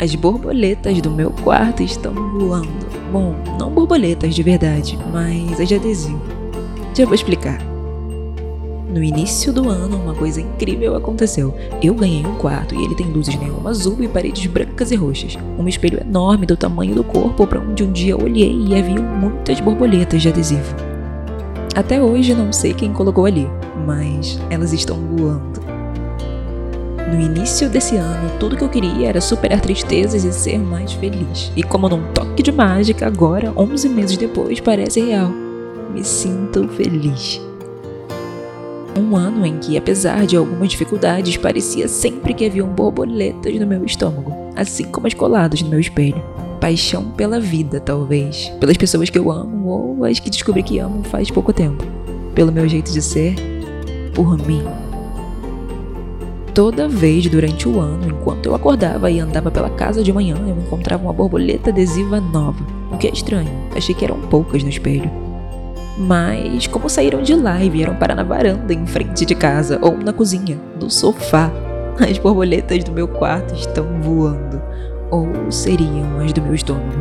As borboletas do meu quarto estão voando. Bom, não borboletas de verdade, mas as de adesivo. Já vou explicar. No início do ano, uma coisa incrível aconteceu. Eu ganhei um quarto e ele tem luzes neon azul e paredes brancas e roxas. Um espelho enorme do tamanho do corpo para onde um dia olhei e havia muitas borboletas de adesivo. Até hoje não sei quem colocou ali, mas elas estão voando. No início desse ano, tudo que eu queria era superar tristezas e ser mais feliz. E como num toque de mágica, agora, 11 meses depois, parece real. Me sinto feliz. Um ano em que, apesar de algumas dificuldades, parecia sempre que haviam borboletas no meu estômago, assim como as coladas no meu espelho. Paixão pela vida, talvez. Pelas pessoas que eu amo ou as que descobri que amo faz pouco tempo. Pelo meu jeito de ser, por mim. Toda vez durante o ano, enquanto eu acordava e andava pela casa de manhã, eu encontrava uma borboleta adesiva nova. O que é estranho, achei que eram poucas no espelho. Mas como saíram de lá e vieram parar na varanda em frente de casa ou na cozinha, no sofá, as borboletas do meu quarto estão voando. Ou seriam as do meu estômago.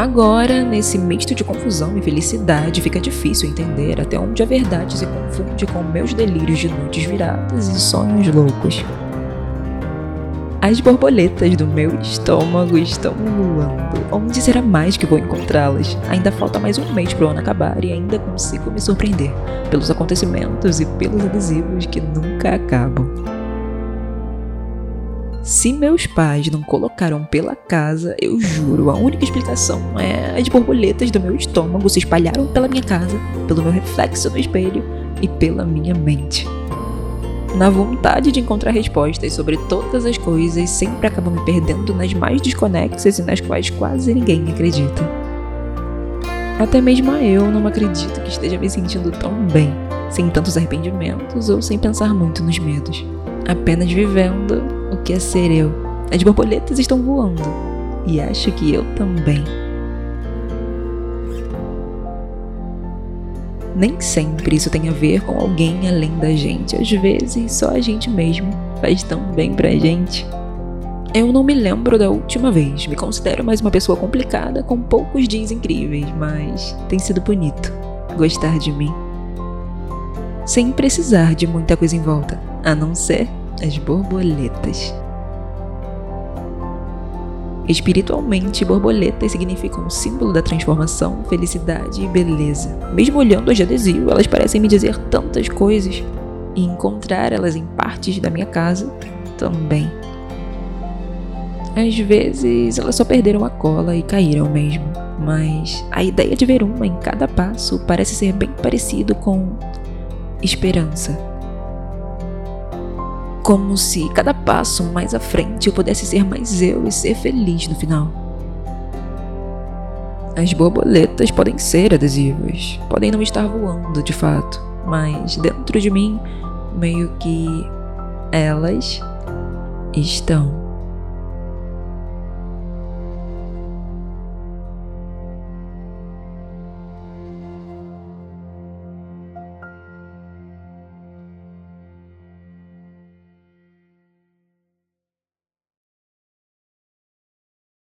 Agora, nesse misto de confusão e felicidade, fica difícil entender até onde a verdade se confunde com meus delírios de noites viradas e sonhos loucos. As borboletas do meu estômago estão voando. Onde será mais que vou encontrá-las? Ainda falta mais um mês para o ano acabar e ainda consigo me surpreender pelos acontecimentos e pelos adesivos que nunca acabam. Se meus pais não colocaram pela casa, eu juro, a única explicação é as borboletas do meu estômago se espalharam pela minha casa, pelo meu reflexo no espelho e pela minha mente. Na vontade de encontrar respostas sobre todas as coisas, sempre acabo me perdendo nas mais desconexas e nas quais quase ninguém acredita. Até mesmo eu não acredito que esteja me sentindo tão bem, sem tantos arrependimentos ou sem pensar muito nos medos apenas vivendo o que é ser eu. As borboletas estão voando e acho que eu também. Nem sempre isso tem a ver com alguém além da gente, às vezes só a gente mesmo faz tão bem pra gente. Eu não me lembro da última vez, me considero mais uma pessoa complicada com poucos dias incríveis, mas tem sido bonito gostar de mim. Sem precisar de muita coisa em volta, a não ser as borboletas. Espiritualmente, borboletas significam um símbolo da transformação, felicidade e beleza. Mesmo olhando de adesivo, elas parecem me dizer tantas coisas. E encontrar elas em partes da minha casa também. Às vezes elas só perderam a cola e caíram mesmo, mas a ideia de ver uma em cada passo parece ser bem parecido com esperança como se cada passo mais à frente eu pudesse ser mais eu e ser feliz no final. As borboletas podem ser adesivas, podem não estar voando de fato, mas dentro de mim, meio que elas estão.